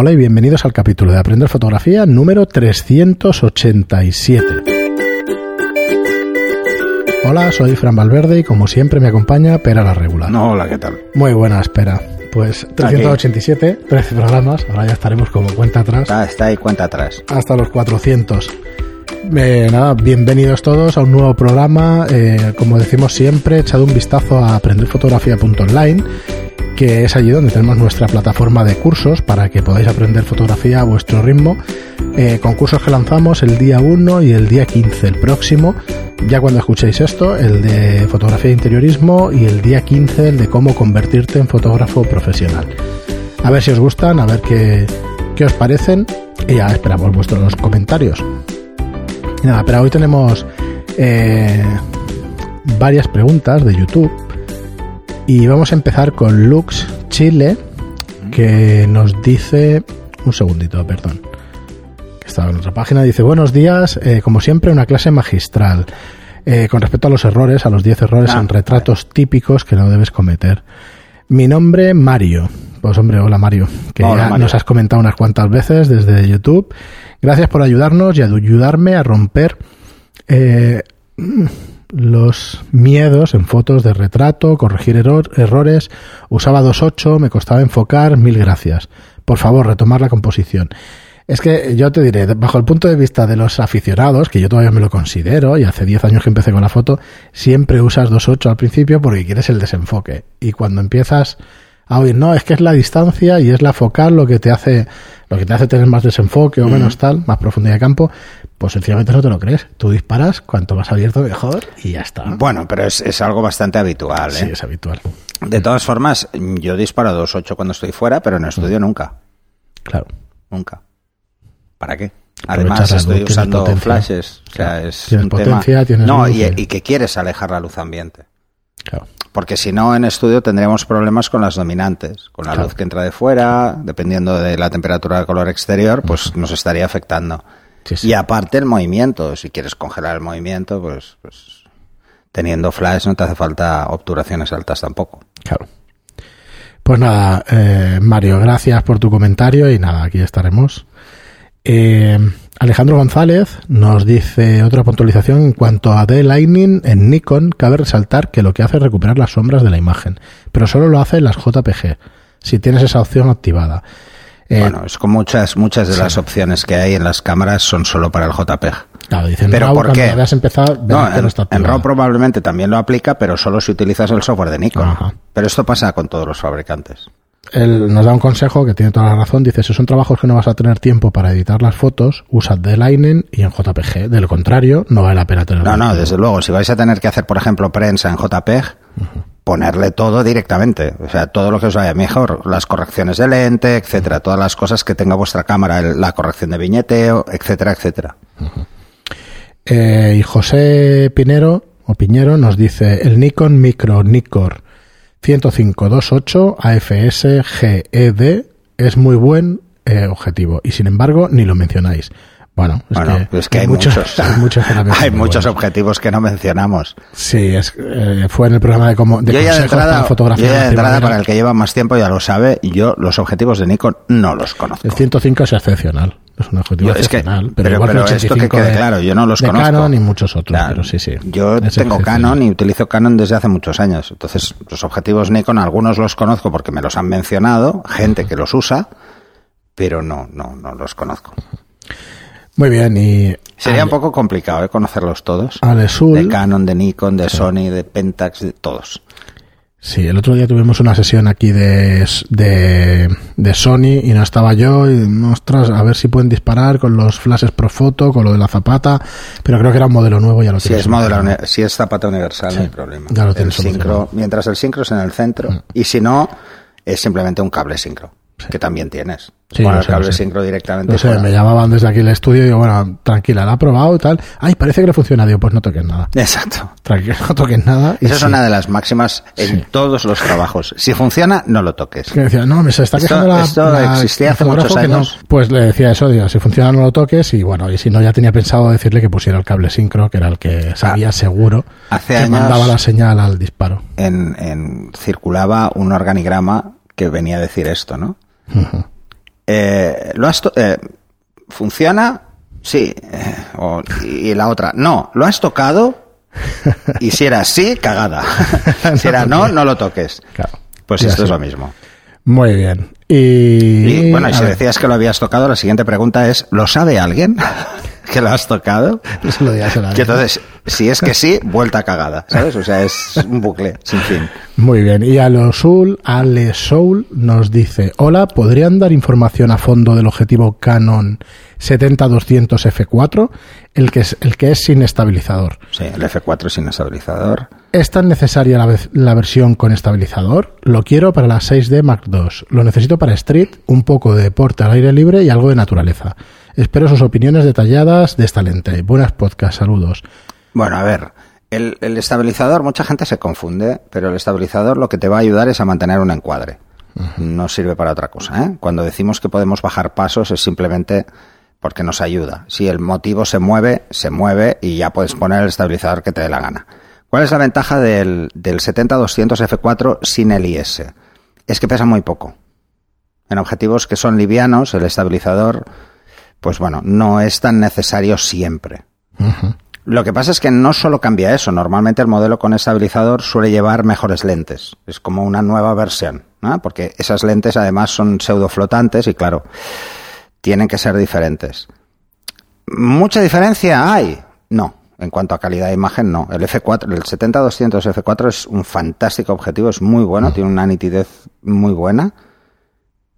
Hola y bienvenidos al capítulo de Aprender Fotografía número 387. Hola, soy Fran Valverde y como siempre me acompaña Pera la Regular. No, hola, ¿qué tal? Muy buena, espera. Pues 387, 13 programas, ahora ya estaremos como cuenta atrás. Está, está ahí, cuenta atrás. Hasta los 400. Eh, nada, bienvenidos todos a un nuevo programa. Eh, como decimos siempre, echad un vistazo a aprenderfotografía.online, que es allí donde tenemos nuestra plataforma de cursos para que podáis aprender fotografía a vuestro ritmo. Eh, con cursos que lanzamos el día 1 y el día 15, el próximo. Ya cuando escuchéis esto, el de fotografía de interiorismo y el día 15, el de cómo convertirte en fotógrafo profesional. A ver si os gustan, a ver qué, qué os parecen y ya esperamos vuestros comentarios. Nada, pero hoy tenemos eh, varias preguntas de YouTube y vamos a empezar con Lux Chile que nos dice un segundito, perdón. Que estaba en otra página. Dice, buenos días, eh, como siempre una clase magistral. Eh, con respecto a los errores, a los 10 errores Ah, en retratos típicos que no debes cometer. Mi nombre, Mario. Pues hombre, hola Mario, que Hola, ya Mario. nos has comentado unas cuantas veces desde YouTube. Gracias por ayudarnos y ayudarme a romper eh, los miedos en fotos de retrato, corregir error- errores. Usaba 2.8, me costaba enfocar, mil gracias. Por favor, retomar la composición. Es que yo te diré, bajo el punto de vista de los aficionados, que yo todavía me lo considero, y hace 10 años que empecé con la foto, siempre usas 2.8 al principio porque quieres el desenfoque. Y cuando empiezas a oír, no, es que es la distancia y es la focal lo que te hace, lo que te hace tener más desenfoque o menos tal, más profundidad de campo, pues sencillamente no te lo crees. Tú disparas, cuanto más abierto mejor, y ya está. Bueno, pero es, es algo bastante habitual, Sí, ¿eh? es habitual. De todas formas, yo disparo 2.8 cuando estoy fuera, pero en estudio nunca. Claro. Nunca. ¿Para qué? Además, estoy luz, usando potencia. flashes. O sea, es Tienes un potencia, tema... tienes no, luz y, y- y que quieres alejar la luz ambiente. Claro. Porque si no, en estudio tendríamos problemas con las dominantes, con la Claro. luz que entra de fuera, dependiendo de la temperatura del color exterior, pues nos estaría afectando. Sí, sí. Y aparte el movimiento, si quieres congelar el movimiento, pues, pues teniendo flash no te hace falta obturaciones altas tampoco. Claro. Pues nada, eh, Mario, gracias por tu comentario y nada, aquí estaremos. Eh, Alejandro González nos dice otra puntualización en cuanto a D-Lightning en Nikon, cabe resaltar que lo que hace es recuperar las sombras de la imagen, pero solo lo hace en las JPG, si tienes esa opción activada. Eh, bueno, es como muchas, muchas de las opciones que hay en las cámaras son solo para el JPEG. claro, dicen ¿Pero RAW, por qué? No, verás que en, no en. RAW probablemente también lo aplica, pero solo si utilizas el software de Nikon. Ajá. Pero esto pasa con todos los fabricantes. Él nos da un consejo que tiene toda la razón. Dice, si son trabajos que no vas a tener tiempo para editar las fotos, usa D-Lightning y en JPG. De lo contrario, no vale la pena tenerlo. No, no, desde luego, si vais a tener que hacer, por ejemplo, prensa en JPEG, ponerle todo directamente. O sea, todo lo que os vaya mejor. Las correcciones de lente, etcétera. Todas las cosas que tenga vuestra cámara, la corrección de viñeteo, etcétera, etcétera. Eh, y José Pinero, o Piñero, nos dice, el Nikon Micro Nikkor 10528 AFS GED es muy buen eh, objetivo y sin embargo ni lo mencionáis. Bueno, es Bueno, que, es que hay muchos, hay muchos, también hay son muy muchos objetivos que no mencionamos. Sí, es, eh, fue en el programa de, como, de yo ya de entrada, fotografía yo ya de entrada, para el que lleva más tiempo ya lo sabe, yo los objetivos de Nikon no los conozco. El 105 es excepcional. Es un objetivo Yo- es que- excepcional. pero, pero- igual pero que esto que 85 quede de, claro, yo no los de conozco. Canon y muchos otros, Ya, pero sí, sí. Yo tengo excepcional. Canon y utilizo Canon desde hace muchos años. Entonces, los objetivos Nikon, algunos los conozco porque me los han mencionado, gente que los usa, pero no, no, no los conozco. Muy bien, y Sería un poco complicado ¿eh? conocerlos todos. Alesul, De Canon, de Nikon, de Sony, de Pentax, de todos. Sí, el otro día tuvimos una sesión aquí de, de, de Sony y no estaba yo y, ostras, a ver si pueden disparar con los flashes Profoto, con lo de la zapata, pero creo que era un modelo nuevo, ya lo Si tienes es, modelo, si es zapata universal, no hay problema. ya lo el tienes sincro, solucionado. mientras el sincro es en el centro, y si no, es simplemente un cable sincro, que también tienes. Sí, el sé, cable sincro directamente. No sé, fuera. me llamaban desde aquí el estudio y digo, bueno, tranquila, la ha probado y tal. Ay, parece que le funciona. Digo, pues no toques nada. Exacto. Tranquilo, no toques nada. Y Esa es sí. una de las máximas en todos los trabajos. Si funciona, no lo toques. que decía, no, me se está Esto- quejando la, esto la- existía el hace muchos no. años. Pues le decía eso, digo, si funciona no lo toques y bueno, y si no ya tenía pensado decirle que pusiera el cable sincro, que era el que sabía seguro Ah, hace que años- mandaba la señal al disparo. En, en- circulaba un organigrama que venía a decir esto, ¿no? Eh, ¿lo has eh, ¿funciona? Sí. Eh, o- y la otra, no, ¿lo has tocado? Y si era sí, cagada. si era no, no lo toques. Claro. Pues Ya esto es lo mismo. Muy bien. Y, Y bueno, y si ver, decías que lo habías tocado, la siguiente pregunta es, ¿lo sabe alguien que lo has tocado? no se lo digas a nadie. Que entonces, si es que sí, vuelta cagada, ¿sabes? O sea, es un bucle sin fin. Muy bien. Y Alosul, Ale Soul nos dice, hola, ¿podrían dar información a fondo del objetivo Canon 70-200 F4, el que, es, el que es sin estabilizador? Sí, el F4 sin estabilizador. ¿Es tan necesaria la, la versión con estabilizador? Lo quiero para la 6D Mark II. Lo necesito para Street, un poco de deporte al aire libre y algo de naturaleza. Espero sus opiniones detalladas de esta lente. Buenas podcast, saludos. Bueno, a ver, el, el estabilizador, mucha gente se confunde, pero el estabilizador lo que te va a ayudar es a mantener un encuadre. No sirve para otra cosa. ¿eh? Cuando decimos que podemos bajar pasos es simplemente porque nos ayuda. Si el motivo se mueve, se mueve y ya puedes poner el estabilizador que te dé la gana. ¿Cuál es la ventaja del, del 70-200 F4 sin el IS? Es que pesa muy poco. En objetivos que son livianos, el estabilizador, pues bueno, no es tan necesario siempre. Lo que pasa es que no solo cambia eso. Normalmente el modelo con estabilizador suele llevar mejores lentes. Es como una nueva versión, ¿no? Porque esas lentes además son pseudo flotantes y claro, tienen que ser diferentes. ¿Mucha diferencia hay? No. En cuanto a calidad de imagen, no. El F4, el 70-200 F4 es un fantástico objetivo, es muy bueno, tiene una nitidez muy buena.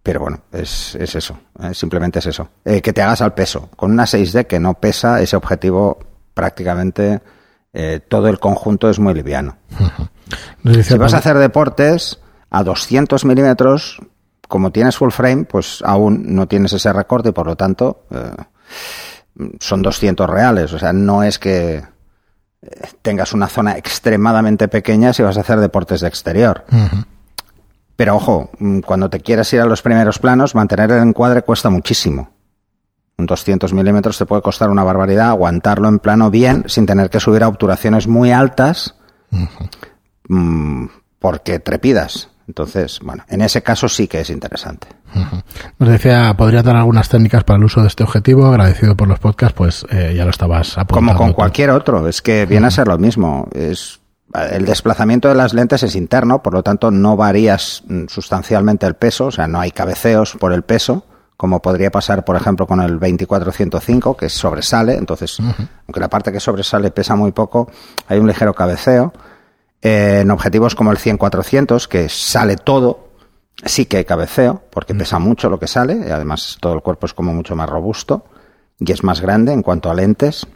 Pero bueno, es, es eso, ¿eh? simplemente es eso. Eh, que te hagas al peso. Con una 6D que no pesa, ese objetivo prácticamente eh, todo el conjunto es muy liviano. Si vas a hacer deportes a 200 milímetros, como tienes full frame, pues aún no tienes ese recorte y por lo tanto son 200 reales. O sea, no es que tengas una zona extremadamente pequeña si vas a hacer deportes de exterior. Pero ojo, mm, cuando te quieras ir a los primeros planos, mantener el encuadre cuesta muchísimo. Un 200 milímetros te puede costar una barbaridad aguantarlo en plano bien sin tener que subir a obturaciones muy altas mm, porque trepidas. Entonces, bueno, en ese caso sí que es interesante. Nos decía, podría dar algunas técnicas para el uso de este objetivo. Agradecido por los podcasts, pues eh, ya lo estabas apuntando. Como con tú. cualquier otro, es que viene a ser lo mismo. Es el desplazamiento de las lentes es interno, por lo tanto no varías mm, sustancialmente el peso, o sea, no hay cabeceos por el peso, como podría pasar, por ejemplo, con el 2405, que sobresale, entonces, aunque la parte que sobresale pesa muy poco, hay un ligero cabeceo. Eh, en objetivos como el 100-400, que sale todo, sí que hay cabeceo, porque pesa mucho lo que sale, y además todo el cuerpo es como mucho más robusto y es más grande en cuanto a lentes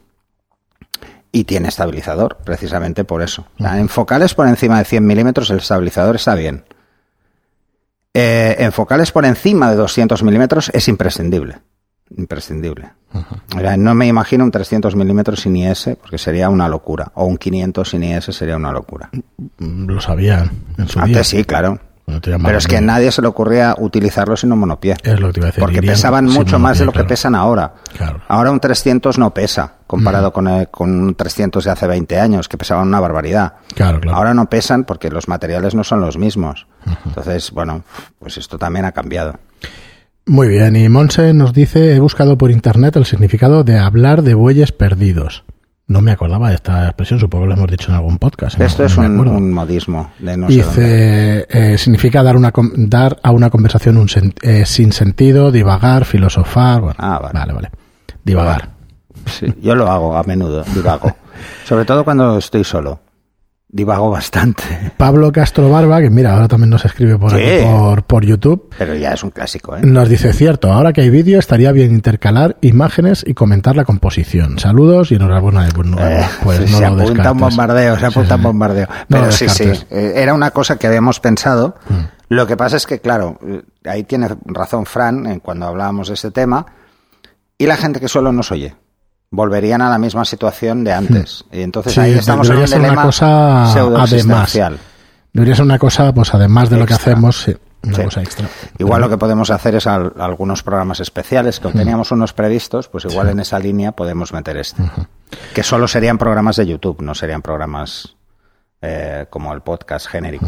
y tiene estabilizador, precisamente por eso. O sea, en focales por encima de 100 milímetros el estabilizador está bien. Eh, en focales por encima de 200 milímetros es imprescindible. Imprescindible. O sea, no me imagino un 300 milímetros sin IS porque sería una locura. O un 500 sin IS sería una locura. Lo sabían en su día. Antes sí, claro. Pero es que a nadie se le ocurría utilizarlo sin un monopié. Es lo que te iba a decir. Porque irían pesaban mucho más de lo que pesan ahora. Claro. Ahora un 300 no pesa comparado con, el- con un 300 de hace 20 años, que pesaban una barbaridad. Claro. Ahora no pesan porque los materiales no son los mismos. Entonces, bueno, pues esto también ha cambiado. Muy bien, y Monse nos dice, he buscado por internet el significado de hablar de bueyes perdidos. No me acordaba de esta expresión, supongo que lo hemos dicho en algún podcast. no- Esto es no un, modismo de no. Dice, eh, significa dar, una, dar a una conversación un sen- eh, sin sentido, divagar, filosofar. Bueno, Ah, vale. vale, vale. Divagar. Sí, yo lo hago a menudo, divago. Sobre todo cuando estoy solo. Divago bastante. Pablo Castro Barba, que mira, ahora también nos escribe por Sí. aquí por, por YouTube, Pero ya es un clásico, ¿eh? nos dice, cierto, ahora que hay vídeo estaría bien intercalar imágenes y comentar la composición. Saludos y enhorabuena. Pues no, Eh, pues sí, no se lo apunta un bombardeo, se apunta un bombardeo. No Pero sí, sí, eh, era una cosa que habíamos pensado. Mm. Lo que pasa es que, claro, eh, ahí tiene razón Fran en cuando hablábamos de este tema. Y la gente que solo nos oye. Volverían a la misma situación de antes. Y entonces. Sí, ahí estamos en un ser una dilema cosa pseudoexistencial. Debería ser una cosa, pues además de lo que hacemos, sí, una Sí. cosa extra. Igual lo que podemos hacer es al- algunos programas especiales, que teníamos unos previstos, pues igual en esa línea podemos meter este. Que solo serían programas de YouTube, no serían programas eh, como el podcast genérico.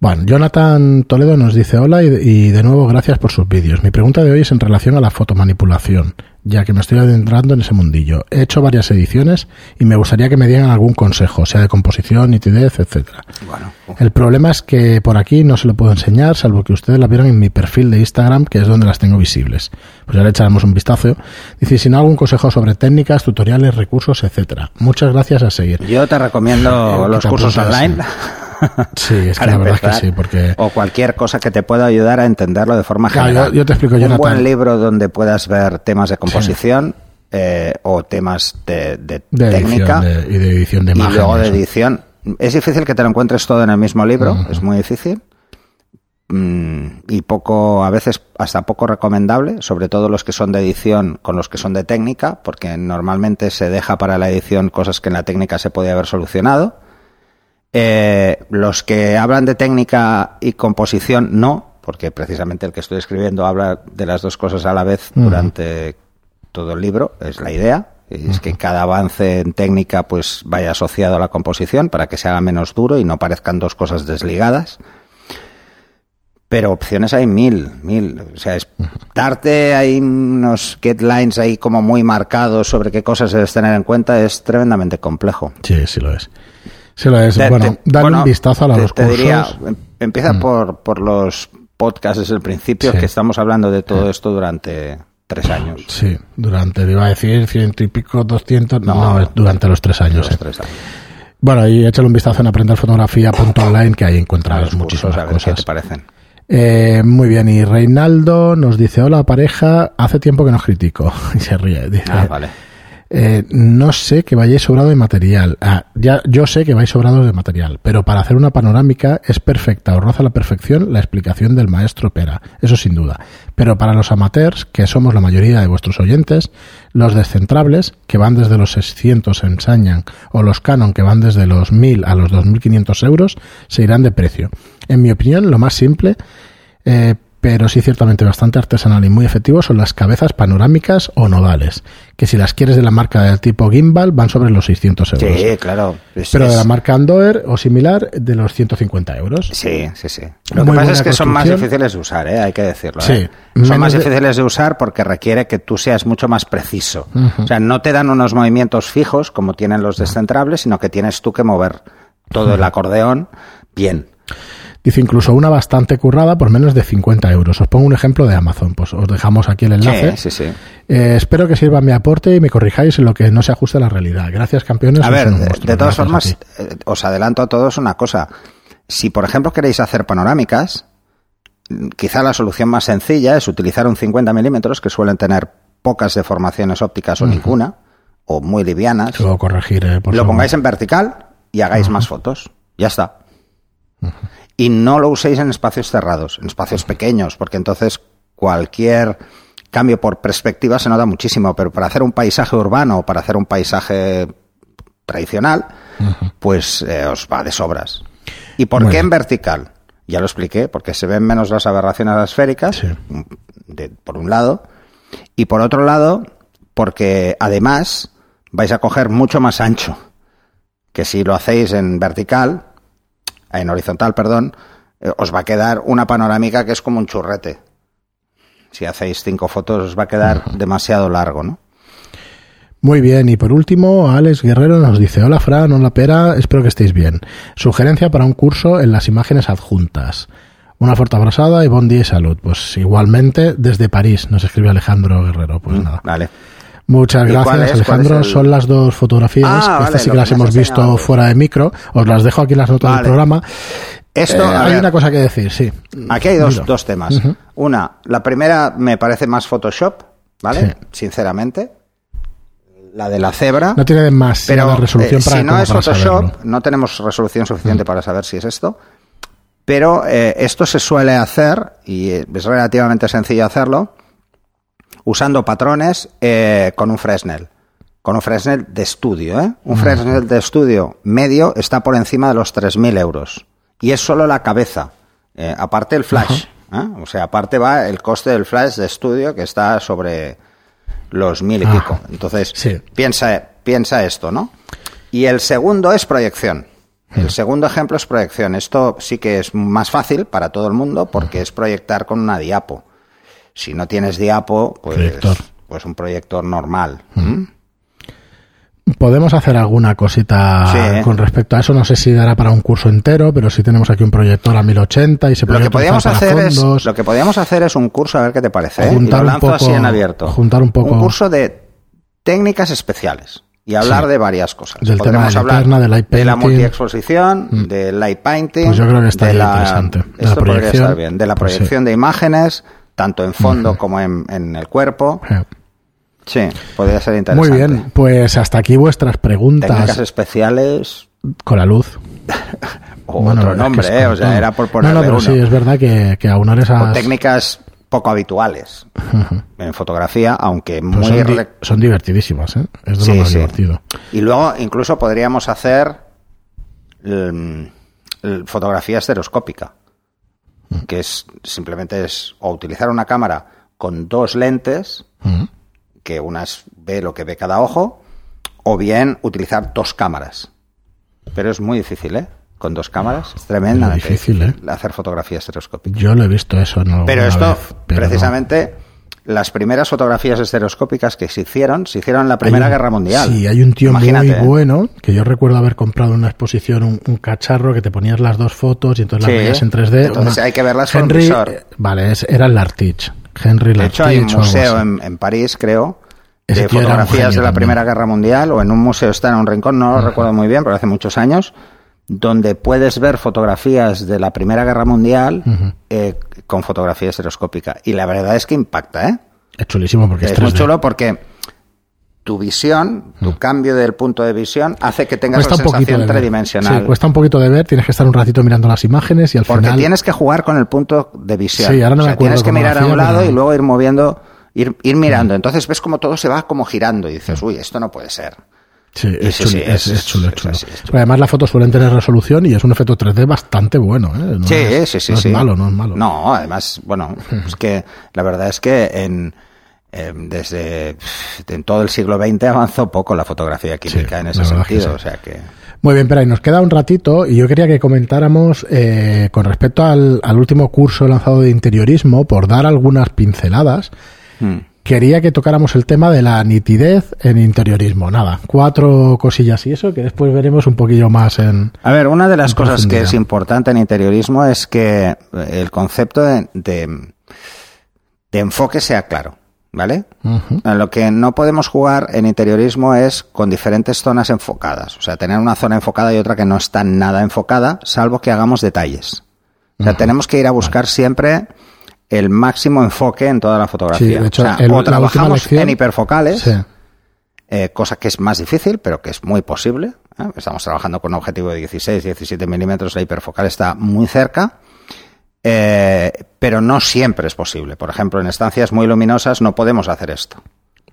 Bueno, Jonathan Toledo nos dice hola y, y de nuevo gracias por sus vídeos. Mi pregunta de hoy es en relación a la fotomanipulación, ya que me estoy adentrando en ese mundillo. He hecho varias ediciones y me gustaría que me dieran algún consejo, sea de composición, nitidez, etcétera. Bueno, El problema es que por aquí no se lo puedo enseñar, salvo que ustedes la vieran en mi perfil de Instagram, que es donde las tengo visibles. Pues ya le echaremos un vistazo. Dice, si no, algún consejo sobre técnicas, tutoriales, recursos, etcétera. Muchas gracias a seguir. yo te recomiendo Eh, los cursos online. Sí, es que la verdad es que sí, porque... O cualquier cosa que te pueda ayudar a entenderlo de forma Claro, general. yo- yo te explico, Un Jonathan. buen libro donde puedas ver temas de composición eh, o temas de, de De técnica edición de- y de edición de y imagen. luego de edición. Es difícil que te lo encuentres todo en el mismo libro, es muy difícil. Mm, y poco, a veces hasta poco recomendable, sobre todo los que son de edición con los que son de técnica, porque normalmente se deja para la edición cosas que en la técnica se podía haber solucionado. Eh, los que hablan de técnica y composición no, porque precisamente el que estoy escribiendo habla de las dos cosas a la vez durante todo el libro, es la idea. Y es que cada avance en técnica pues vaya asociado a la composición para que se haga menos duro y no parezcan dos cosas desligadas. Pero opciones hay mil, mil. O sea, es darte ahí unos guidelines ahí como muy marcados sobre qué cosas debes tener en cuenta es tremendamente complejo. Sí, sí lo es. Sí lo es. Te- bueno, te- dale bueno, un vistazo a te- los cursos. diría, em- empieza Mm. por, por los podcasts desde el principio, Sí. que estamos hablando de todo esto durante tres años. Sí, durante, te iba a decir, ciento y pico, doscientos, no, No. durante los tres años. Los eh. tres años. Bueno, y échale un vistazo en aprenderfotografía.online, que ahí encontrarás muchísimas cursos, ver qué cosas. te parecen. Eh, muy bien, y Reinaldo nos dice, hola pareja, hace tiempo que nos critico. Y se ríe. Dice, Ah, vale. Eh, no sé que vayáis sobrado de material. Ah, ya, yo sé que vais sobrados de material, pero para hacer una panorámica es perfecta o roza la perfección la explicación del maestro Pera. Eso sin duda. Pero para los amateurs, que somos la mayoría de vuestros oyentes, los descentrables, que van desde los 600 ensañan, o los Canon, que van desde los 1000 a los 2500 euros, se irán de precio. En mi opinión, lo más simple, eh, pero sí ciertamente bastante artesanal y muy efectivo son las cabezas panorámicas o nodales, que si las quieres de la marca del tipo gimbal van sobre los 600 euros. Sí, claro. Es- pero de la marca Andover o similar de los 150 euros. Sí, sí, sí. Lo Muy que pasa es que son más difíciles de usar, ¿eh? hay que decirlo. Sí. ¿eh? Son más de- difíciles de usar porque requiere que tú seas mucho más preciso. O sea, no te dan unos movimientos fijos como tienen los descentrables, sino que tienes tú que mover todo el acordeón bien. Dice incluso una bastante currada por menos de 50 euros. Os pongo un ejemplo de Amazon, pues os dejamos aquí el enlace. Sí, sí, sí. Eh, espero que sirva mi aporte y me corrijáis en lo que no se ajuste a la realidad. Gracias, campeones. A ver, de, todas formas, eh, os adelanto a todos una cosa. Si, por ejemplo, queréis hacer panorámicas, quizá la solución más sencilla es utilizar un 50 milímetros, que suelen tener pocas deformaciones ópticas o ninguna, o muy livianas. Luego corregir, eh, por lo favor. pongáis en vertical y hagáis más fotos. Ya está. Y no lo uséis en espacios cerrados, en espacios pequeños, porque entonces cualquier cambio por perspectiva se nota muchísimo, pero para hacer un paisaje urbano o para hacer un paisaje tradicional, pues eh, os va de sobras. ¿Y por qué en vertical? Ya lo expliqué, porque se ven menos las aberraciones esféricas, Sí. de- por un lado, y por otro lado, porque además vais a coger mucho más ancho que si lo hacéis en vertical, en horizontal, perdón, eh, os va a quedar una panorámica que es como un churrete. Si hacéis cinco fotos os va a quedar demasiado largo, ¿no? Muy bien, y por último, Alex Guerrero nos dice, hola Fran, hola Pera, espero que estéis bien. Sugerencia para un curso en las imágenes adjuntas. Una fuerte abrazada y buen día y salud. Pues igualmente desde París, nos escribe Alejandro Guerrero. Pues nada. Vale. Muchas ¿Y cuál gracias, es? Alejandro. ¿Cuál es el- Son las dos fotografías. Ah, vale, estas sí que las hemos visto fuera de micro. Os las dejo aquí en las notas Vale. del programa. Esto, Eh, hay ver, una cosa que decir, sí. aquí hay dos, dos temas. Una, la primera me parece más Photoshop, ¿vale? Sí. Sinceramente. La de la cebra. No tiene demasiada Pero resolución eh, para si no es Photoshop, saberlo. Mm. no tenemos resolución suficiente para saber si es esto. Pero eh, esto se suele hacer, y eh, es relativamente sencillo hacerlo, usando patrones eh, con un Fresnel. Con un Fresnel de estudio. ¿eh? Un Fresnel de estudio medio está por encima de los 3.000 euros. Y es solo la cabeza. Eh, aparte el flash. ¿eh? O sea, aparte va el coste del flash de estudio que está sobre los mil y Ah, pico. Entonces, sí. piensa, piensa esto, ¿no? Y el segundo es proyección. El segundo ejemplo es proyección. Esto sí que es más fácil para todo el mundo porque es proyectar con una diapo. Si no tienes diapo, pues, Proyector. pues un proyector normal. ¿Mm? Podemos hacer alguna cosita Sí. con respecto a eso. No sé si dará para un curso entero, pero si tenemos aquí un proyector a 1080 y se Lo puede que podíamos hacer es lo que podíamos hacer es un curso a ver qué te parece. ¿eh? Y Juntar lo un poco- así en abierto. juntar un poco- curso de técnicas especiales y hablar Sí. de varias cosas. Del tema de la hablar del light de la painting. multiexposición, del light painting. Pues yo creo que de la- interesante. De la Esto podría proyección. estar bien. De la Pues sí. proyección de imágenes, tanto en fondo como en, en el cuerpo. Sí, podría ser Muy interesante. bien, pues hasta aquí vuestras Técnicas preguntas especiales con la luz. o Bueno, otro es que nombre, es ¿eh? o sea, era por No, ponerle no, pero uno. sí, es verdad que, que aunar o esas... técnicas poco habituales en fotografía, aunque pues muy son, di- son divertidísimas, ¿eh? Es de Sí, lo más sí. divertido. Y luego incluso podríamos hacer mm, l- que es simplemente es o utilizar una cámara con dos lentes, que una es- ve lo que ve cada ojo, o bien utilizar dos cámaras. Pero es muy difícil, ¿eh? Con dos cámaras. Es tremendamente difícil, ¿eh? hacer fotografía estereoscópica. Yo lo he visto eso. No, Pero esto, vez, pero no. Las primeras fotografías estereoscópicas que se hicieron, se hicieron en la Primera un- Guerra Mundial. Sí, hay un tío Imagínate, muy ¿eh? bueno que yo recuerdo haber comprado en una exposición un, un cacharro que te ponías las dos fotos y entonces Sí, las veías en 3D. entonces hay que verlas con Henry, visor. eh, Vale, es- era el Lartich. Henry De hecho, hay un Lartich museo en, en París, creo, de fotografías de la. Primera Guerra Mundial, o en un museo está en un rincón, no lo recuerdo muy bien, pero hace muchos años, donde puedes ver fotografías de la Primera Guerra Mundial eh, con fotografía estereoscópica. Y la verdad es que impacta, ¿eh? Es chulísimo porque es, Es muy 3D. chulo porque tu visión, tu cambio del punto de visión, hace que tengas Cuesta la un sensación tridimensional. Sí, cuesta un poquito de ver, tienes que estar un ratito mirando las imágenes y al Porque final... tienes que jugar con el punto de visión. Sí, ahora no O me sea, acuerdo Tienes que mirar a un lado pero- y luego ir moviendo, ir, ir mirando. Entonces ves como todo se va como girando y dices, uy, esto no puede ser. Sí, es, sí, chulo, sí, es, chulo, es es chulo. así, es chulo. Pero además las fotos suelen tener resolución y es un efecto 3D bastante bueno. ¿eh? No sí, es, sí, sí, no sí. es malo, no es malo. No, además, bueno, es que la verdad es que en eh, desde en todo el siglo XX avanzó poco la fotografía química en ese sentido. O sea que Muy bien, pero ahí nos queda un ratito y yo quería que comentáramos eh, con respecto al, al último curso lanzado de interiorismo, por dar algunas pinceladas, mm, quería que tocáramos el tema de la nitidez en interiorismo. Nada, cuatro cosillas y eso que después veremos un poquillo más en... A ver, una de las cosas que es importante en interiorismo es que el concepto de, de- de enfoque sea claro, ¿vale? Ujú. Lo que no podemos jugar en interiorismo es con diferentes zonas enfocadas. O sea, tener una zona enfocada y otra que no está nada enfocada, salvo que hagamos detalles. O sea, tenemos que ir a buscar siempre el máximo enfoque en toda la fotografía. Sí, de hecho, o sea, el- o trabajamos lección- en hiperfocales, Sí. eh, cosa que es más difícil, pero que es muy posible. ¿eh? Estamos trabajando con un objetivo de 16, 17 milímetros, la hiperfocal está muy cerca, eh, pero no siempre es posible. Por ejemplo, en estancias muy luminosas no podemos hacer esto.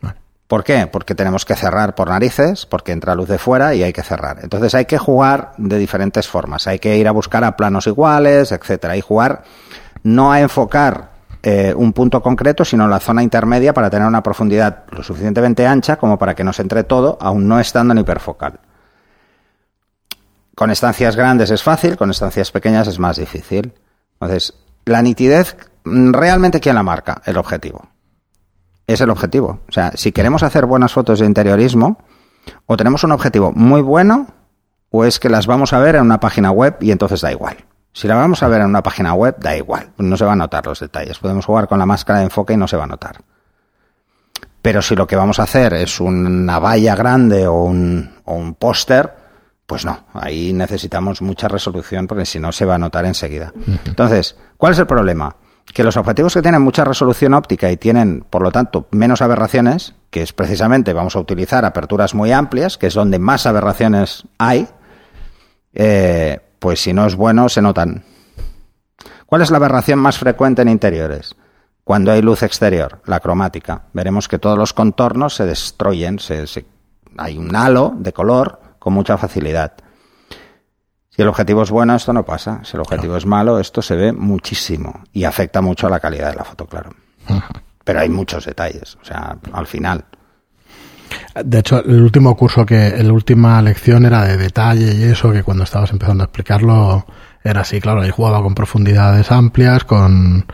Vale. ¿Por qué? Porque tenemos que cerrar por narices, porque entra luz de fuera y hay que cerrar. Entonces hay que jugar de diferentes formas. Hay que ir a buscar a planos iguales, etcétera, y jugar no a enfocar eh, un punto concreto, sino la zona intermedia para tener una profundidad lo suficientemente ancha como para que nos entre todo, aún no estando en hiperfocal. Con estancias grandes es fácil, con estancias pequeñas es más difícil. Entonces, la nitidez, mm, ¿realmente quién la marca? El objetivo. Es el objetivo. O sea, si queremos hacer buenas fotos de interiorismo, o tenemos un objetivo muy bueno, o es que las vamos a ver en una página web y entonces da igual. Si la vamos a ver en una página web, da igual. No se van a notar los detalles. Podemos jugar con la máscara de enfoque y no se va a notar. Pero si lo que vamos a hacer es una valla grande o un, o un póster, pues no, ahí necesitamos mucha resolución porque si no se va a notar enseguida. Entonces, ¿cuál es el problema? Que los objetivos que tienen mucha resolución óptica y tienen, por lo tanto, menos aberraciones, que es precisamente, vamos a utilizar aperturas muy amplias, que es donde más aberraciones hay, eh, pues si no es bueno, se notan. ¿Cuál es la aberración más frecuente en interiores? Cuando hay luz exterior, la cromática. Veremos que todos los contornos se destruyen, se- se- hay un halo de color con mucha facilidad. Si el objetivo es bueno, esto no pasa. Si el objetivo es malo, esto se ve muchísimo y afecta mucho a la calidad de la foto, claro. Pero hay muchos detalles, o sea, al final. De hecho, el último curso que, la última lección era de detalle y eso, que cuando estabas empezando a explicarlo, era así, claro, ahí jugaba con profundidades amplias, con,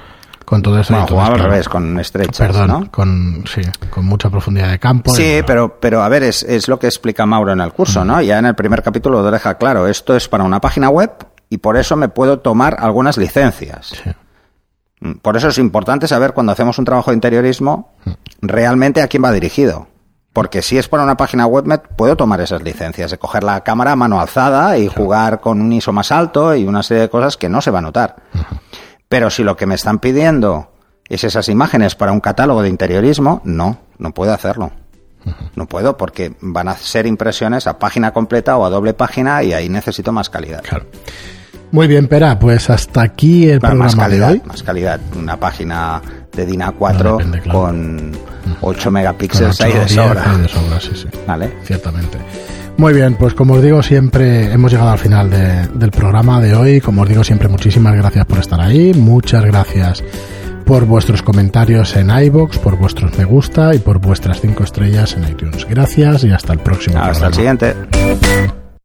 con todo eso. Bueno, jugaba al revés, con estrechas, Perdón, ¿no? con, sí, con mucha profundidad de campo. Sí, y- pero, pero a ver, es, es lo que explica Mauro en el curso, ¿no? Ya en el primer capítulo lo deja claro. Esto es para una página web y por eso me puedo tomar algunas licencias. Sí. Mm, Por eso es importante saber cuando hacemos un trabajo de interiorismo realmente a quién va dirigido. Porque si es para una página web, me puedo tomar esas licencias de coger la cámara a mano alzada y jugar con un ISO más alto y una serie de cosas que no se va a notar. Pero si lo que me están pidiendo es esas imágenes para un catálogo de interiorismo, no, no puedo hacerlo. No puedo porque van a ser impresiones a página completa o a doble página y ahí necesito más calidad. Claro. Muy bien, Pera, pues hasta aquí el más programa de calidad, hoy. más calidad. Una página de DIN No, A4 depende, claro. con 8 Con megapíxeles o de sobra. de sobra, sí, sí. Vale. Ciertamente. Muy bien, pues como os digo siempre, hemos llegado al final de- del programa de hoy. Como os digo siempre, muchísimas gracias por estar ahí. Muchas gracias por vuestros comentarios en iBox, por vuestros me gusta y por vuestras cinco estrellas en iTunes. Gracias y hasta el próximo Hasta el siguiente.